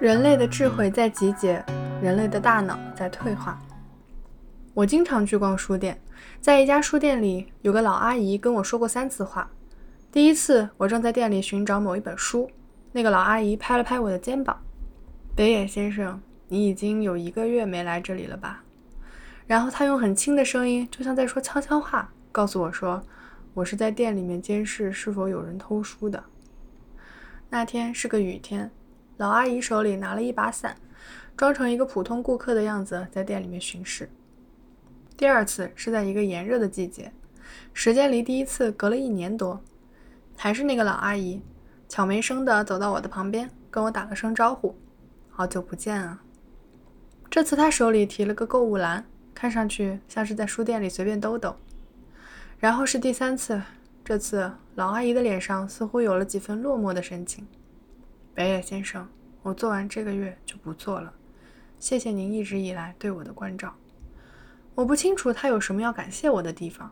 人类的智慧在集结，人类的大脑在退化。我经常去逛书店，在一家书店里，有个老阿姨跟我说过三次话。第一次，我正在店里寻找某一本书，那个老阿姨拍了拍我的肩膀：“北野先生，你已经有一个月没来这里了吧？”然后她用很轻的声音，就像在说悄悄话，告诉我说：“我是在店里面监视是否有人偷书的。”那天是个雨天。老阿姨手里拿了一把伞，装成一个普通顾客的样子，在店里面巡视。第二次是在一个炎热的季节，时间离第一次隔了一年多，还是那个老阿姨，悄没声的走到我的旁边，跟我打了声招呼：“好久不见啊！”这次她手里提了个购物篮，看上去像是在书店里随便兜兜。然后是第三次，这次老阿姨的脸上似乎有了几分落寞的神情。北野先生，我做完这个月就不做了。谢谢您一直以来对我的关照。我不清楚他有什么要感谢我的地方。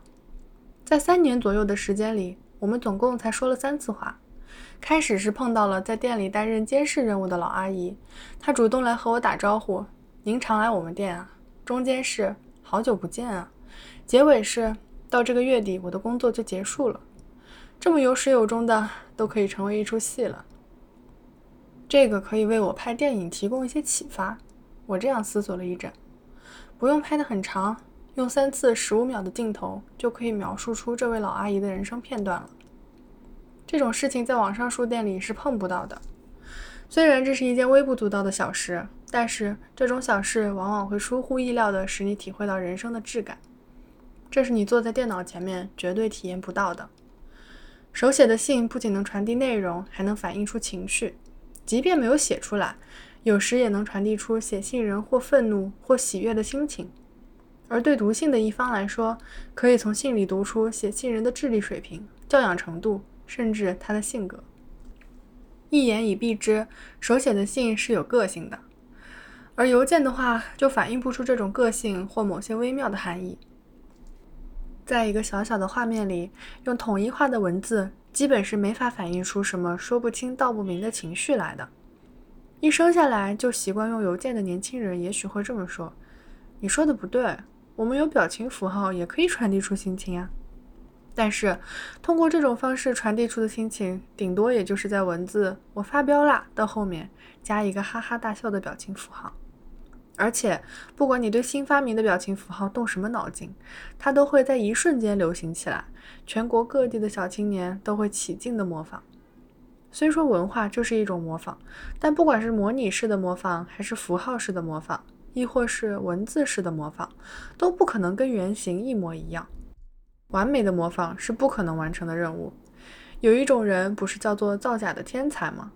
在三年左右的时间里，我们总共才说了三次话。开始是碰到了在店里担任监视任务的老阿姨，她主动来和我打招呼：“您常来我们店啊。”中间是“好久不见啊”，结尾是“到这个月底我的工作就结束了”。这么有始有终的，都可以成为一出戏了。这个可以为我拍电影提供一些启发。我这样思索了一阵，不用拍得很长，用三次十五秒的镜头就可以描述出这位老阿姨的人生片段了。这种事情在网上书店里是碰不到的。虽然这是一件微不足道的小事，但是这种小事往往会出乎意料的使你体会到人生的质感。这是你坐在电脑前面绝对体验不到的。手写的信不仅能传递内容，还能反映出情绪。即便没有写出来，有时也能传递出写信人或愤怒或喜悦的心情。而对读信的一方来说，可以从信里读出写信人的智力水平、教养程度，甚至他的性格。一言以蔽之，手写的信是有个性的，而邮件的话就反映不出这种个性或某些微妙的含义。在一个小小的画面里，用统一化的文字。基本是没法反映出什么说不清道不明的情绪来的。一生下来就习惯用邮件的年轻人，也许会这么说：“你说的不对，我们有表情符号也可以传递出心情啊。”但是，通过这种方式传递出的心情，顶多也就是在文字“我发飙啦”的后面加一个哈哈大笑的表情符号。而且，不管你对新发明的表情符号动什么脑筋，它都会在一瞬间流行起来。全国各地的小青年都会起劲的模仿。虽说文化就是一种模仿，但不管是模拟式的模仿，还是符号式的模仿，亦或是文字式的模仿，都不可能跟原型一模一样。完美的模仿是不可能完成的任务。有一种人不是叫做造假的天才吗？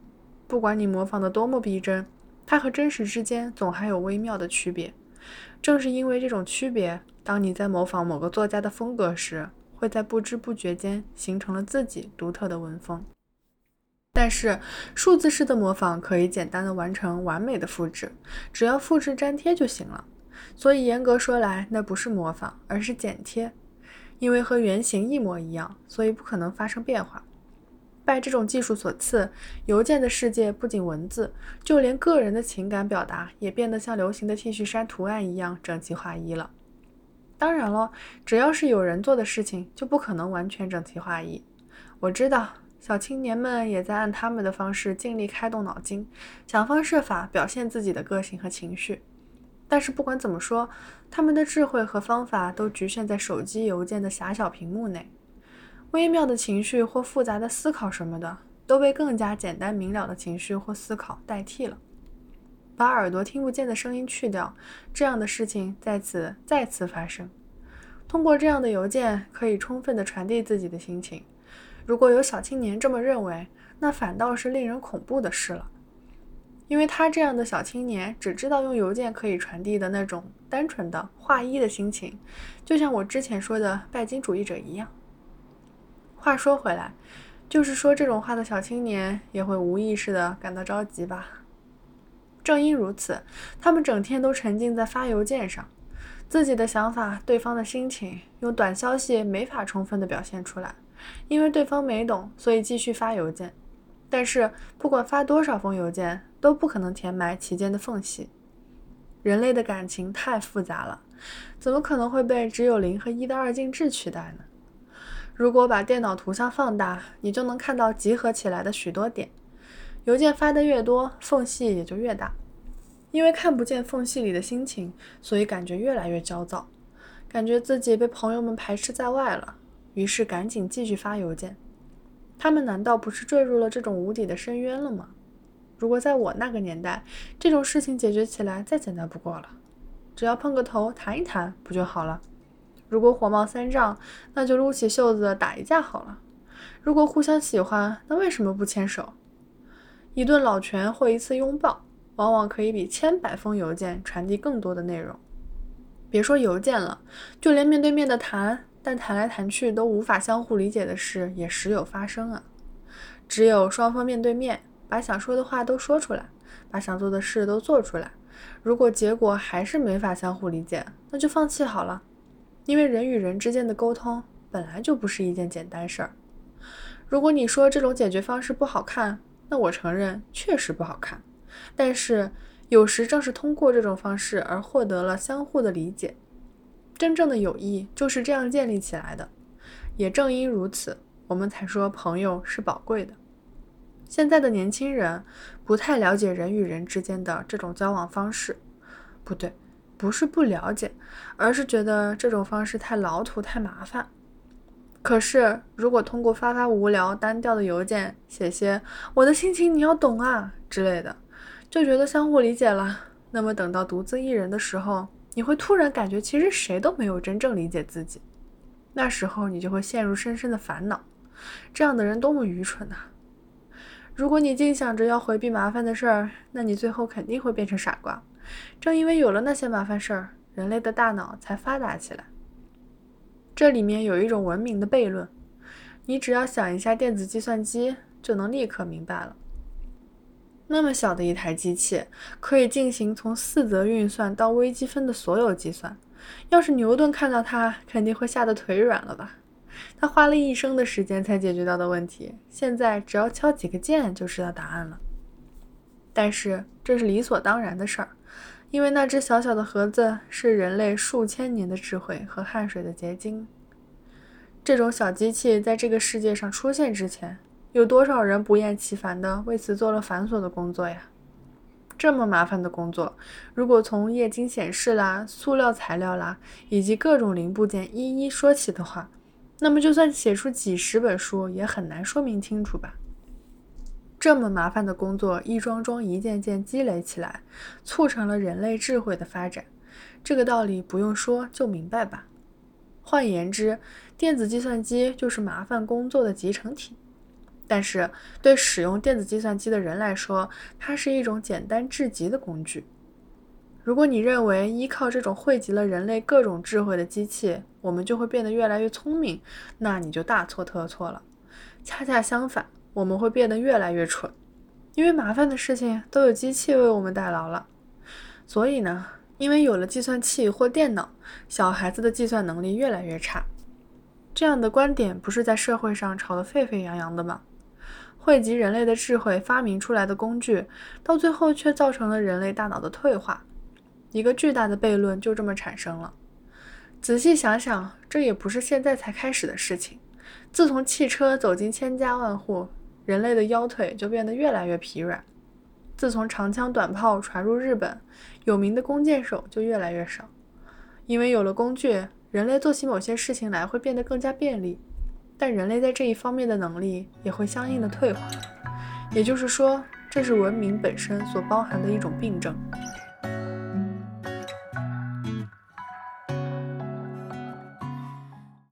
不管你模仿的多么逼真。它和真实之间总还有微妙的区别，正是因为这种区别，当你在模仿某个作家的风格时，会在不知不觉间形成了自己独特的文风。但是数字式的模仿可以简单的完成完美的复制，只要复制粘贴就行了。所以严格说来，那不是模仿，而是剪贴，因为和原型一模一样，所以不可能发生变化。拜这种技术所赐，邮件的世界不仅文字，就连个人的情感表达也变得像流行的 T 恤衫图案一样整齐划一了。当然了，只要是有人做的事情，就不可能完全整齐划一。我知道小青年们也在按他们的方式尽力开动脑筋，想方设法表现自己的个性和情绪。但是不管怎么说，他们的智慧和方法都局限在手机邮件的狭小屏幕内。微妙的情绪或复杂的思考什么的，都被更加简单明了的情绪或思考代替了。把耳朵听不见的声音去掉，这样的事情在此再次发生。通过这样的邮件，可以充分地传递自己的心情。如果有小青年这么认为，那反倒是令人恐怖的事了，因为他这样的小青年只知道用邮件可以传递的那种单纯的画一的心情，就像我之前说的拜金主义者一样。话说回来，就是说这种话的小青年也会无意识的感到着急吧。正因如此，他们整天都沉浸在发邮件上，自己的想法、对方的心情，用短消息没法充分的表现出来，因为对方没懂，所以继续发邮件。但是不管发多少封邮件，都不可能填埋其间的缝隙。人类的感情太复杂了，怎么可能会被只有零和一的二进制取代呢？如果把电脑图像放大，你就能看到集合起来的许多点。邮件发的越多，缝隙也就越大。因为看不见缝隙里的心情，所以感觉越来越焦躁，感觉自己被朋友们排斥在外了。于是赶紧继续发邮件。他们难道不是坠入了这种无底的深渊了吗？如果在我那个年代，这种事情解决起来再简单不过了，只要碰个头谈一谈不就好了？如果火冒三丈，那就撸起袖子打一架好了。如果互相喜欢，那为什么不牵手？一顿老拳或一次拥抱。往往可以比千百封邮件传递更多的内容。别说邮件了，就连面对面的谈，但谈来谈去都无法相互理解的事，也时有发生啊。只有双方面对面，把想说的话都说出来，把想做的事都做出来。如果结果还是没法相互理解，那就放弃好了。因为人与人之间的沟通本来就不是一件简单事儿。如果你说这种解决方式不好看，那我承认确实不好看。但是，有时正是通过这种方式而获得了相互的理解。真正的友谊就是这样建立起来的。也正因如此，我们才说朋友是宝贵的。现在的年轻人不太了解人与人之间的这种交往方式，不对，不是不了解，而是觉得这种方式太老土、太麻烦。可是，如果通过发发无聊、单调的邮件，写些“我的心情你要懂啊”之类的，就觉得相互理解了。那么等到独自一人的时候，你会突然感觉其实谁都没有真正理解自己。那时候你就会陷入深深的烦恼。这样的人多么愚蠢啊！如果你净想着要回避麻烦的事儿，那你最后肯定会变成傻瓜。正因为有了那些麻烦事儿，人类的大脑才发达起来。这里面有一种文明的悖论，你只要想一下电子计算机，就能立刻明白了。那么小的一台机器，可以进行从四则运算到微积分的所有计算。要是牛顿看到它，肯定会吓得腿软了吧？他花了一生的时间才解决到的问题，现在只要敲几个键就知道答案了。但是这是理所当然的事儿，因为那只小小的盒子是人类数千年的智慧和汗水的结晶。这种小机器在这个世界上出现之前。有多少人不厌其烦地为此做了繁琐的工作呀？这么麻烦的工作，如果从液晶显示啦、塑料材料啦以及各种零部件一一说起的话，那么就算写出几十本书，也很难说明清楚吧？这么麻烦的工作，一桩桩、一件件积累起来，促成了人类智慧的发展。这个道理不用说就明白吧？换言之，电子计算机就是麻烦工作的集成体。但是对使用电子计算机的人来说，它是一种简单至极的工具。如果你认为依靠这种汇集了人类各种智慧的机器，我们就会变得越来越聪明，那你就大错特错了。恰恰相反，我们会变得越来越蠢，因为麻烦的事情都有机器为我们代劳了。所以呢，因为有了计算器或电脑，小孩子的计算能力越来越差。这样的观点不是在社会上吵得沸沸扬扬的吗？汇集人类的智慧发明出来的工具，到最后却造成了人类大脑的退化，一个巨大的悖论就这么产生了。仔细想想，这也不是现在才开始的事情。自从汽车走进千家万户，人类的腰腿就变得越来越疲软；自从长枪短炮传入日本，有名的弓箭手就越来越少。因为有了工具，人类做起某些事情来会变得更加便利。但人类在这一方面的能力也会相应的退化，也就是说，这是文明本身所包含的一种病症。